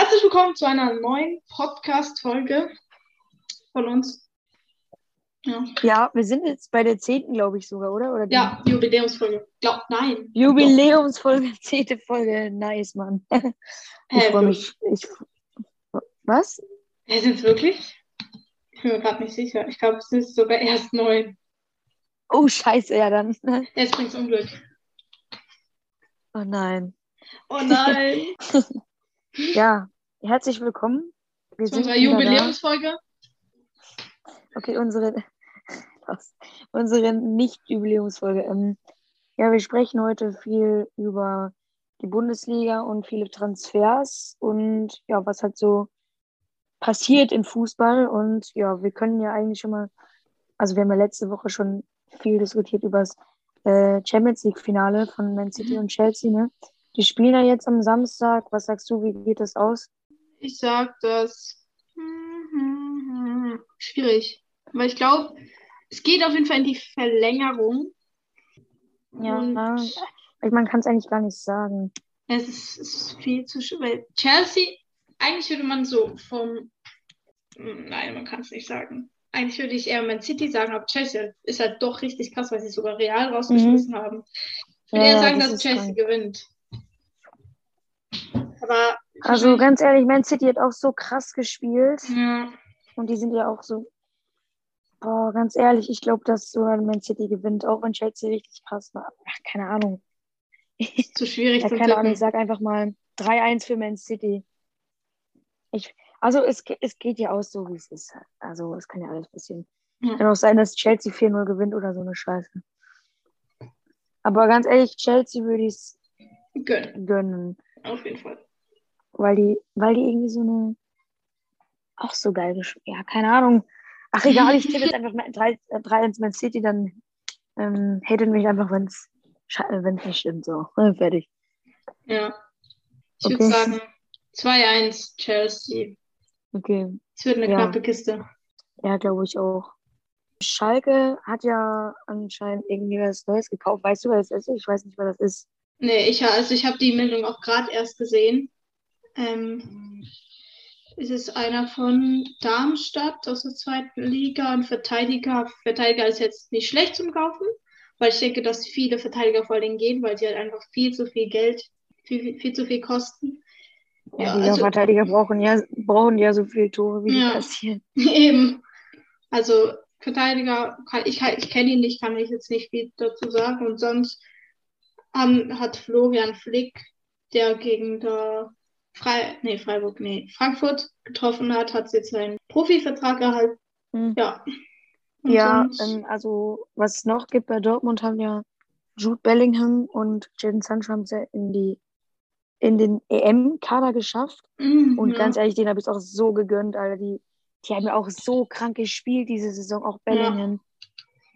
Herzlich willkommen zu einer neuen Podcast-Folge von uns. Ja. ja, wir sind jetzt bei der zehnten, glaube ich sogar, oder? oder ja, Jubiläumsfolge. Glaub, nein. Jubiläumsfolge, zehnte Folge. Nice, Mann. Ich freue mich. Ich, was? Ja, sind es wirklich? Ich bin mir gerade nicht sicher. Ich glaube, es ist sogar erst neun. Oh, scheiße, ja dann. Jetzt bringt's Unglück. Oh nein. Oh nein. Ja, herzlich willkommen. Wir Zu unserer Jubiläumsfolge. Okay, unsere, unsere Nicht-Jubiläumsfolge. Ähm, ja, wir sprechen heute viel über die Bundesliga und viele Transfers und ja, was halt so passiert im Fußball. Und ja, wir können ja eigentlich schon mal, also wir haben ja letzte Woche schon viel diskutiert über das äh, Champions League-Finale von Man City und Chelsea, ne? Die spielen ja jetzt am Samstag. Was sagst du, wie geht das aus? Ich sag das hm, hm, hm, schwierig. Weil ich glaube, es geht auf jeden Fall in die Verlängerung. Ja, und man kann es eigentlich gar nicht sagen. Es ist, es ist viel zu schwer. Chelsea, eigentlich würde man so vom. Nein, man kann es nicht sagen. Eigentlich würde ich eher Man City sagen, aber Chelsea ist halt doch richtig krass, weil sie sogar Real rausgeschmissen mhm. haben. Ich würde ja, eher sagen, das dass Chelsea krank. gewinnt. Aber also ganz ehrlich, Man City hat auch so krass gespielt. Ja. Und die sind ja auch so. Boah, ganz ehrlich, ich glaube, dass sogar Man City gewinnt, auch wenn Chelsea richtig krass war. Ach, keine Ahnung. Ist zu schwierig ja, zu Keine Ahnung, ich sag einfach mal 3-1 für Man City. Ich, also es, es geht ja aus so, wie es ist. Also es kann ja alles passieren. Ja. Kann auch sein, dass Chelsea 4-0 gewinnt oder so eine Scheiße. Aber ganz ehrlich, Chelsea würde ich es gönnen. gönnen. Auf jeden Fall. Weil die, weil die irgendwie so eine. Auch so geil gespielt. Ja, keine Ahnung. Ach, egal, ich tippe jetzt einfach 3 ins Man City, dann ähm, hatet mich einfach, wenn es nicht stimmt. So, fertig. Ja. Ich okay. würde sagen 2-1 Chelsea. Okay. Es wird eine ja. knappe Kiste. Ja, glaube ich auch. Schalke hat ja anscheinend irgendwie was Neues gekauft. Weißt du, was das ist? Ich weiß nicht, was das ist. Nee, ich, also ich habe die Meldung auch gerade erst gesehen. Ähm, es ist einer von Darmstadt aus der zweiten Liga, ein Verteidiger. Verteidiger ist jetzt nicht schlecht zum Kaufen, weil ich denke, dass viele Verteidiger vor allem gehen, weil sie halt einfach viel zu viel Geld, viel, viel, viel zu viel kosten. Ja, ja also, Verteidiger brauchen ja, brauchen ja so viele Tore, wie ja, passieren. Eben. Also Verteidiger, kann, ich, ich kenne ihn nicht, kann ich jetzt nicht viel dazu sagen. Und sonst um, hat Florian Flick, der gegen der Fre nee, Freiburg, nee, Frankfurt getroffen hat, hat jetzt seinen Profivertrag erhalten. Mhm. Ja. Und ja, ähm, also was es noch gibt bei Dortmund haben ja Jude Bellingham und Jadon Sancho haben es ja in die in den EM-Kader geschafft. Mhm, und ganz ehrlich, den habe ich auch so gegönnt, Alter. Die, die haben ja auch so krank gespielt diese Saison, auch Bellingham.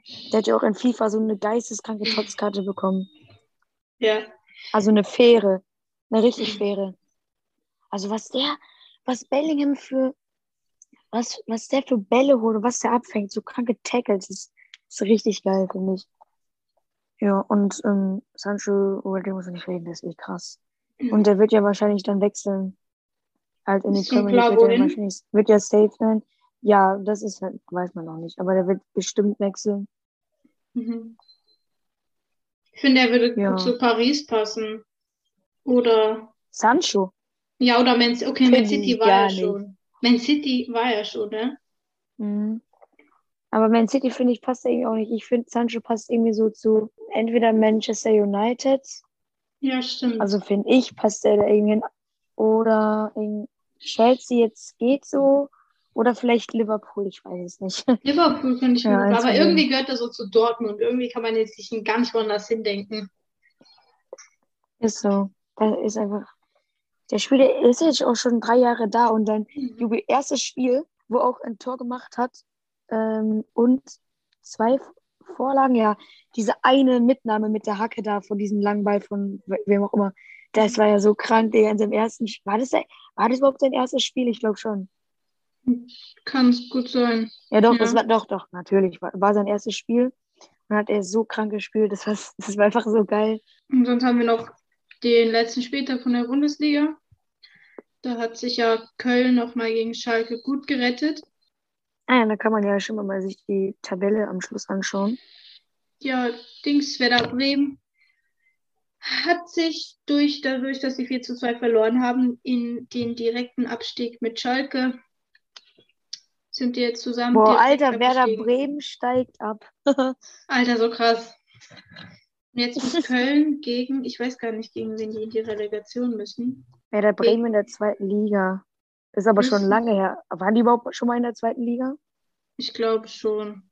Ja. Der hat ja auch in FIFA so eine geisteskranke Trotzkarte bekommen. Ja. Also eine faire, eine richtig faire. Also was der, was Bellingham für, was, was der für Bälle holt und was der abfängt, so kranke Tackles, ist, ist richtig geil, finde ich. Ja, und ähm, Sancho, über den muss ich nicht reden, das ist eh krass. Und der wird ja wahrscheinlich dann wechseln. Halt in die Premier League wird ja safe sein. Ja, das ist halt, weiß man noch nicht, aber der wird bestimmt wechseln. Mhm. Ich finde, er würde ja. gut zu Paris passen. Oder. Sancho. Ja, oder Man City. Okay, Man City war ja schon. Man City war ja schon, ne? Mhm. Aber Man City, finde ich, passt irgendwie auch nicht. Ich finde, Sancho passt irgendwie so zu entweder Manchester United ja, stimmt. Also finde ich, passt er da irgendwie hin. Oder in Chelsea jetzt geht so. Oder vielleicht Liverpool, ich weiß es nicht. Liverpool finde ich ja, gut, aber irgendwie gehört er so zu Dortmund. Irgendwie kann man jetzt sich gar nicht woanders hindenken. Ist so. Da ist einfach. Der Spieler ist jetzt auch schon drei Jahre da und dann mhm. erstes Spiel, wo auch ein Tor gemacht hat ähm, und zwei Vorlagen, ja, diese eine Mitnahme mit der Hacke da von diesem langen Ball von wem auch immer, das war ja so krank, Digga, in seinem ersten War das, war das überhaupt sein erstes Spiel? Ich glaube schon. Kann es gut sein. Ja, doch, ja. das war doch, doch, natürlich. War, war sein erstes Spiel. Und hat er so krank gespielt. Das war, das war einfach so geil. Und sonst haben wir noch den letzten Spieltag von der Bundesliga. Da hat sich ja Köln nochmal gegen Schalke gut gerettet. Ah ja, da kann man ja schon mal sich die Tabelle am Schluss anschauen. Ja, Dings, Werder Bremen hat sich durch, dadurch, dass sie 4 zu 2 verloren haben, in den direkten Abstieg mit Schalke sind die jetzt zusammen. Boah, Alter, Werder. Bremen steigt ab. Alter, so krass. Und jetzt muss Köln gegen, ich weiß gar nicht, gegen wen die in die Relegation müssen. Werder Bremen in der zweiten Liga. Ist aber schon lange her. Waren die überhaupt schon mal in der zweiten Liga? Ich glaube schon.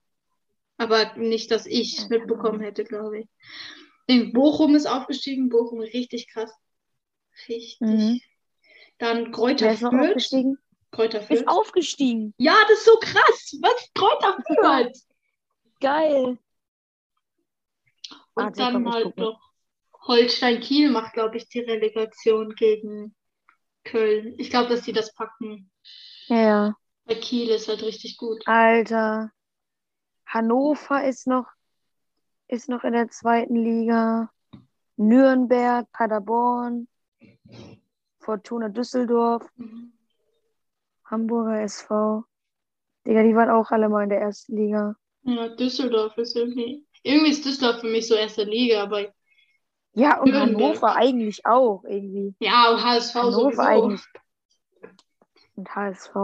Aber nicht, dass ich Ja, mitbekommen hätte, glaube ich. In Bochum ist aufgestiegen. Bochum richtig krass. Richtig. Mhm. Dann Kräuter Wer ist Fürth. aufgestiegen? Kräuter Ist Fürth. aufgestiegen. Ja, das ist so krass. Was? Kräuter Fürth. Geil. Und Warte, dann komm, halt guck mal. noch Holstein Kiel macht, glaube ich, die Relegation gegen Köln. Ich glaube, dass die das packen. Ja, ja. Weil Kiel ist halt richtig gut. Alter. Hannover ist noch, ist noch in der zweiten Liga. Nürnberg, Paderborn, Fortuna Düsseldorf, Hamburger SV. Digga, die waren auch alle mal in der ersten Liga. Ja, Düsseldorf ist irgendwie. Irgendwie ist Düsseldorf für mich so erste Liga, aber Ja, und Nürnberg. Hannover eigentlich auch irgendwie. ja, HSV Hannover sowieso. eigentlich. Und HSV.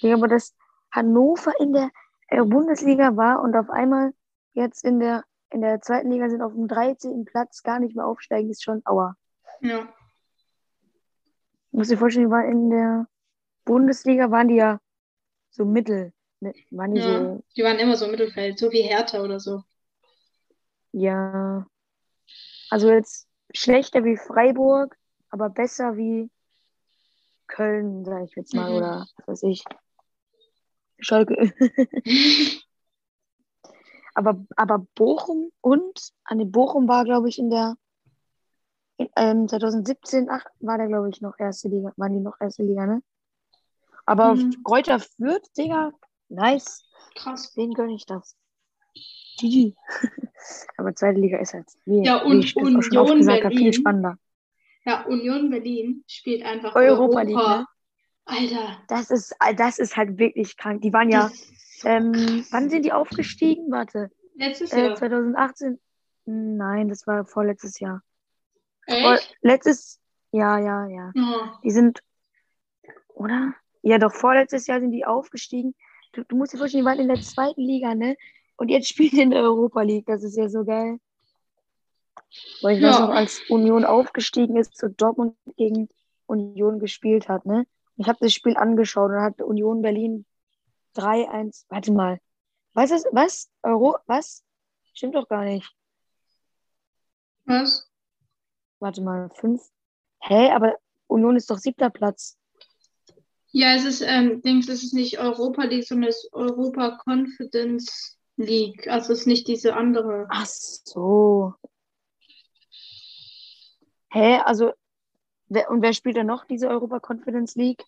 Ja, aber dass Hannover in der äh, Bundesliga war und auf einmal jetzt in der, in der zweiten Liga sind auf dem 13. Platz gar nicht mehr aufsteigen, ist schon aua. Ja. Ich muss dir vorstellen, die waren in der Bundesliga, waren die ja so mittel. Ne, Waren die ja. so, Die waren immer so im Mittelfeld, so wie Hertha oder so. Ja. Also jetzt schlechter wie Freiburg, aber besser wie Köln, sage ich jetzt mal, Mhm. oder was weiß ich. Schalke. Aber, aber Bochum und, an den Bochum war, glaube ich, in der in, ähm, 2017, ach, war der, glaube ich, noch erste Liga, waren die noch erste Liga, ne? Aber Mhm. auf Kräuter Fürth, Digga, nice. Krass. Wen gönne ich das? GG. aber zweite Liga ist halt, wie, Ja, wie und schon Union oft gesagt habe, viel Berlin. spannender. Ja, Union Berlin spielt einfach Europa League, Europa. ne? Alter. Das ist, das ist halt wirklich krank. Die waren ja, so ähm, wann sind die aufgestiegen? Warte, Letztes äh, Jahr. 2018? Nein, das war vorletztes Jahr. Vor, Echt? letztes, ja, ja, ja. Oh. Die sind, oder? Ja, doch, vorletztes Jahr sind die aufgestiegen. Du, du musst dir vorstellen, die waren in der zweiten Liga, ne? Und jetzt spielen die in der Europa League. Das ist ja so geil. Weil ich weiß Ja. noch, als Union aufgestiegen ist, zu Dortmund gegen Union gespielt hat, ne? Ich habe das Spiel angeschaut und hat Union Berlin 3-1. Warte mal. Was ist, was? Euro, was? Stimmt doch gar nicht. Was? Warte mal, 5. Hä, aber Union ist doch siebter Platz. Ja, es ist, ähm, Dings, es ist nicht Europa League, sondern es ist Europa Confidence League. Also es ist nicht diese andere. Ach so. Hä, also, wer, und wer spielt da noch diese Europa Confidence League?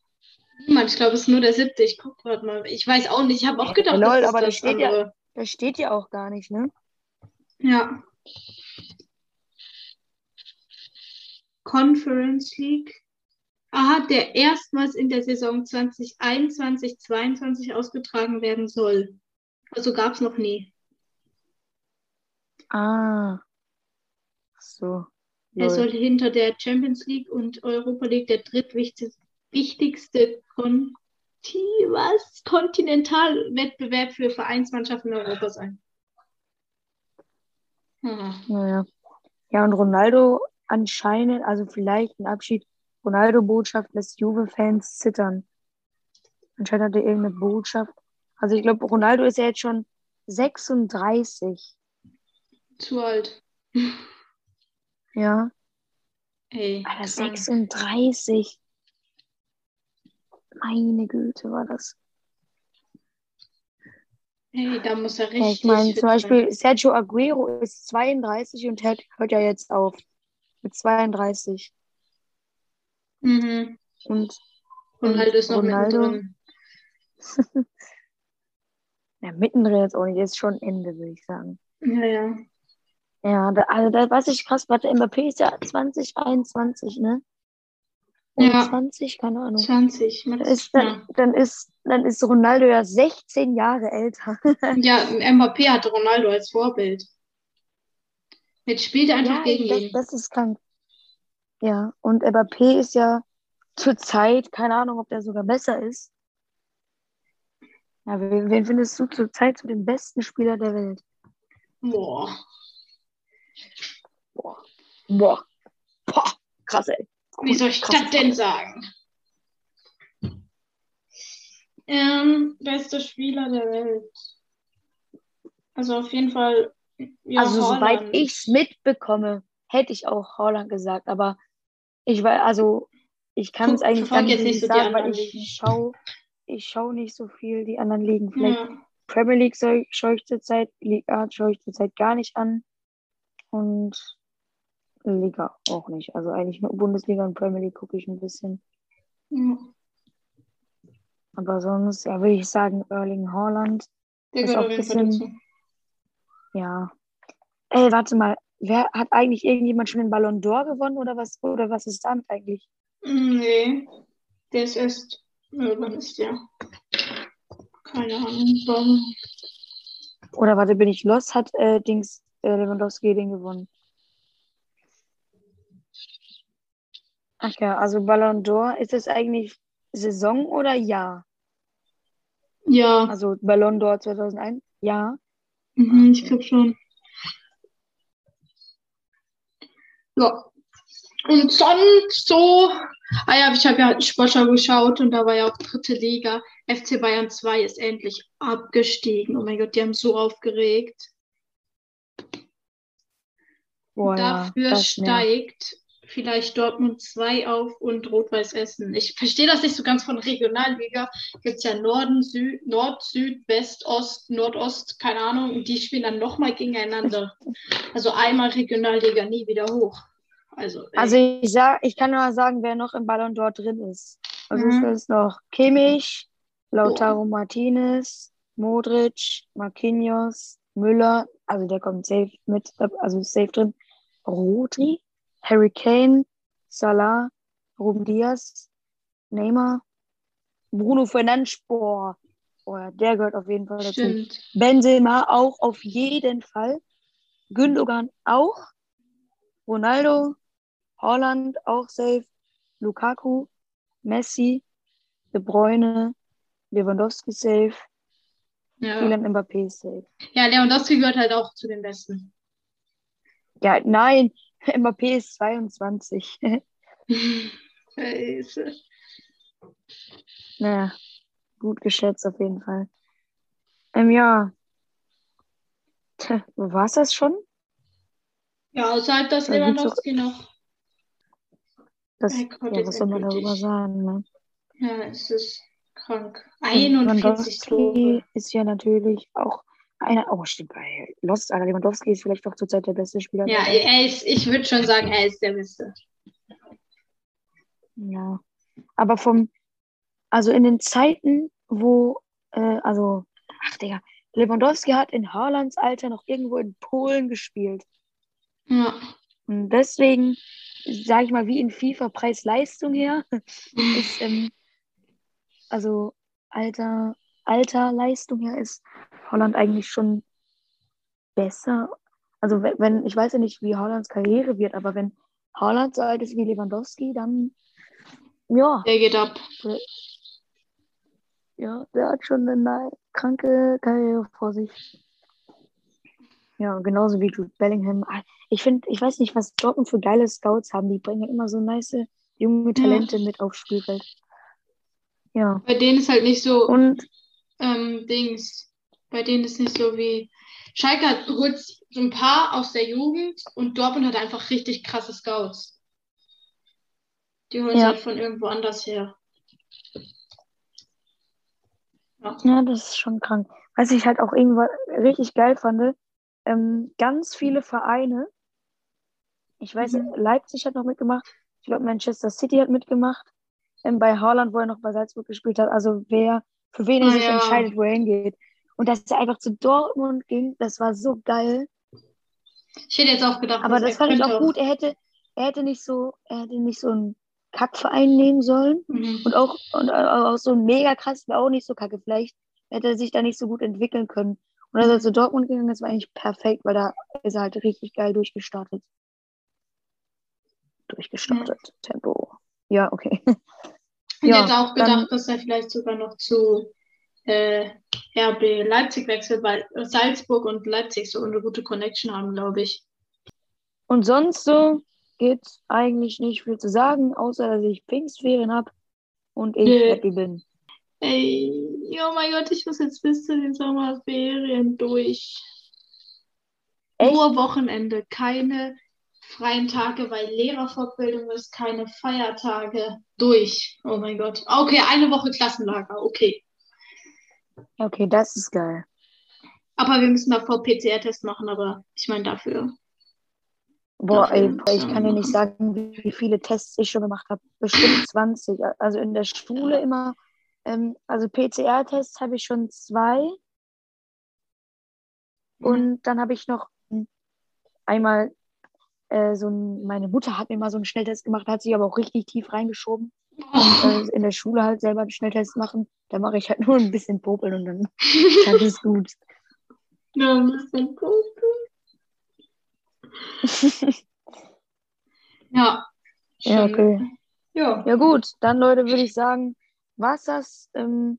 Niemand, ich glaube, es ist nur der siebte. Ich guck gerade mal. Ich weiß auch nicht. Ich habe auch gedacht, Lol, das ist aber da das steht ja- andere. Das steht ja auch gar nicht, ne? Ja. Conference League. Aha, der erstmals in der Saison 2021, 22 ausgetragen werden soll. Also gab es noch nie. Ah. So. Er soll hinter der Champions League und Europa League der drittwichtigste was? Kontinentalwettbewerb für Vereinsmannschaften in Europa sein. Hm. Naja. Ja, und Ronaldo anscheinend, also vielleicht ein Abschied. Ronaldo-Botschaft lässt Juve-Fans zittern. Anscheinend hat er irgendeine Botschaft. Also ich glaube, Ronaldo ist ja jetzt schon 36. Zu alt. Ja. Ey, Alter, krank. 36. Meine Güte, war das. Ey, da muss er Ja, richtig ich meine, zum sein. Beispiel Sergio Aguero ist 32 und hört, hört ja jetzt auf. Mit 32. Mhm. Und, Ronaldo ist noch Ronaldo, mittendrin. ja, mittendrin jetzt auch nicht, ist schon Ende, würde ich sagen. Ja, ja. Ja, da, also da, was ich krass, warte, Mbappé ist ja 2021, ne? Ja. 20, keine Ahnung. 20. Dann ist, dann, dann, ist, dann ist Ronaldo ja 16 Jahre älter. ja. Mbappé hatte Ronaldo als Vorbild. Jetzt spielt er einfach Ja, gegen das, ihn. das ist krank. Ja, und Mbappé ist ja zurzeit, keine Ahnung, ob der sogar besser ist. Ja, wen, wen findest du zurzeit zu den besten Spieler der Welt? Boah. Boah. Boah. Boah. Krass, ey. Wie soll ich das denn sagen? Ähm, bester Spieler der Welt. Also auf jeden Fall. Ja, also, soweit Haaland. ich es mitbekomme, hätte ich auch Haaland gesagt, aber ich weiß, also, ich kann es eigentlich gar nicht jetzt nicht sagen, weil ich schaue ich schau nicht so viel die anderen Ligen. Vielleicht Ja. Premier League schaue ich zurzeit, Liga schaue ich zurzeit gar nicht an und Liga auch nicht. Also eigentlich nur Bundesliga und Premier League gucke ich ein bisschen. ja. Aber sonst, ja, würde ich sagen, Erling Haaland. Der Ist auch ein bisschen- Ja. Ey, warte mal. Wer hat eigentlich irgendjemand schon den Ballon d'Or gewonnen oder was? Oder was ist damit eigentlich? Nee. Der ist erst. Ja, wann ist der? Keine Ahnung. Warum? Oder warte, bin ich los? Hat äh, Dings äh, Lewandowski den gewonnen? Ach ja, also Ballon d'Or, ist es eigentlich Saison oder Jahr? Ja, Also Ballon d'Or 2001? Ja. mhm, ich glaube schon. Ja. Und sonst so. Ah ja, ich habe ja Sportschau geschaut und da war ja auch dritte Liga. FC Bayern 2 ist endlich abgestiegen. Oh mein Gott, die haben so aufgeregt. Boah, ja, Dafür nervt. steigt vielleicht Dortmund 2 auf und Rot-Weiß Essen. Ich verstehe das nicht so ganz von Regionalliga. Gibt es ja Norden, Süd, Nord, Süd, West, Ost, Nordost, keine Ahnung. Und die spielen dann nochmal gegeneinander. Also einmal Regionalliga, nie wieder hoch. Also. Also ich sag, ich kann nur sagen, wer noch im Ballon d'Or drin ist. Also Mhm. es ist noch Kimmich, Lautaro Martinez, Modric, Marquinhos, Müller, also der kommt safe mit, also safe drin. Rodri, Harry Kane, Salah, Ruben Diaz, Neymar, Bruno Fernandes, boah, boah, der gehört auf jeden Fall dazu. stimmt. Benzema auch auf jeden Fall. Gündogan auch. Ronaldo, Holland auch safe. Lukaku, Messi, De Bruyne, Lewandowski safe. Ja. Kylian Mbappé safe. ja, Lewandowski gehört halt auch zu den Besten. Ja, nein, Mbappé ist 22. Scheiße. naja, gut geschätzt auf jeden Fall. Ähm, ja. War es das schon? Ja, außerhalb das Da gibt's Lewandowski noch. Das, ja, was soll man darüber sagen? Ne? Ja, es ist krank. 41 Lewandowski Tore. ist ja natürlich auch einer. Oh, stimmt, bei Lost, Alter, Lewandowski ist vielleicht doch zurzeit der beste Spieler. Ja, er ist, ich würde schon sagen, er ist der Beste. ja. Aber vom, also in den Zeiten, wo, äh, also, ach Digga, Lewandowski hat in Haalands Alter noch irgendwo in Polen gespielt. Ja. Und deswegen, sage ich mal, wie in FIFA Preis-Leistung her, ist, ähm, also Alter, Alter, Leistung her ist Holland eigentlich schon besser. Also wenn, wenn, ich weiß ja nicht, wie Hollands Karriere wird, aber wenn Holland so alt ist wie Lewandowski, dann ja, Der geht ab. ja, der hat schon eine kranke Karriere vor sich. Ja, genauso wie Jude Bellingham. Ah, Ich finde, ich weiß nicht, was Dortmund für geile Scouts haben. Die bringen immer so nice junge Talente mit aufs Spielfeld. Ja. Bei denen ist halt nicht so, Und ähm, Dings. Bei denen ist nicht so wie. Schalke hat, holt so ein paar aus der Jugend und Dortmund hat einfach richtig krasse Scouts. Die holen sie Ja. halt von irgendwo anders her. Ja. Ja, das ist schon krank. Was ich halt auch irgendwann richtig geil fand, ähm, ganz viele Vereine, ich weiß, Mhm. Leipzig hat noch mitgemacht, ich glaube Manchester City hat mitgemacht, ähm, bei Haaland, wo er noch bei Salzburg gespielt hat, also wer, für wen er Ah, sich ja. entscheidet, wo er hingeht. Und dass er einfach zu Dortmund ging, das war so geil. Ich hätte jetzt auch gedacht, Aber das fand ich auch gut. Er hätte, er hätte nicht so, er hätte nicht so ein Kackverein nehmen sollen. Mhm. Und auch, und auch so ein mega krass wäre auch nicht so kacke. Vielleicht hätte er sich da nicht so gut entwickeln können. Und als er zu Dortmund gegangen ist, war eigentlich perfekt, weil da ist er halt richtig geil durchgestartet. Durchgestartet. Tempo. Ja, okay. Ich Ja, hätte auch dann- gedacht, dass er vielleicht sogar noch zu äh, RB Leipzig wechselt, weil Salzburg und Leipzig so eine gute Connection haben, glaube ich. Und sonst so gibt eigentlich nicht viel zu sagen, außer dass ich Pfingstferien habe und ich Nö. happy bin. Ey, oh mein Gott, ich muss jetzt bis zu den Sommerferien durch. Echt? Nur Wochenende, keine freien Tage, weil Lehrerfortbildung ist, keine Feiertage. Durch. Oh mein Gott. Okay, eine Woche Klassenlager, okay. Okay, das ist geil. Aber wir müssen davor PCR-Test machen, aber ich meine dafür. Boah, Dafür ey, ich kann dir nicht sagen, wie viele Tests ich schon gemacht habe. Bestimmt 20. Also in der Schule immer, ähm, also PCR-Tests habe ich schon zwei. Mhm. Und dann habe ich noch hm, einmal äh, so ein, meine Mutter hat mir mal so einen Schnelltest gemacht, hat sich aber auch richtig tief reingeschoben. Oh. Äh, in der Schule halt selber einen Schnelltest machen. Da mache ich halt nur ein bisschen popeln und dann dann ist gut. Ja, ein bisschen gucken. Ja. Ja, schon. okay. Ja. Ja gut, dann Leute würde ich sagen, war's das. Ähm,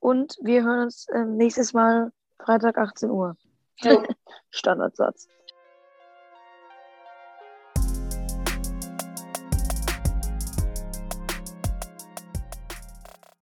und wir hören uns ähm, nächstes Mal Freitag 18 Uhr. Standardsatz.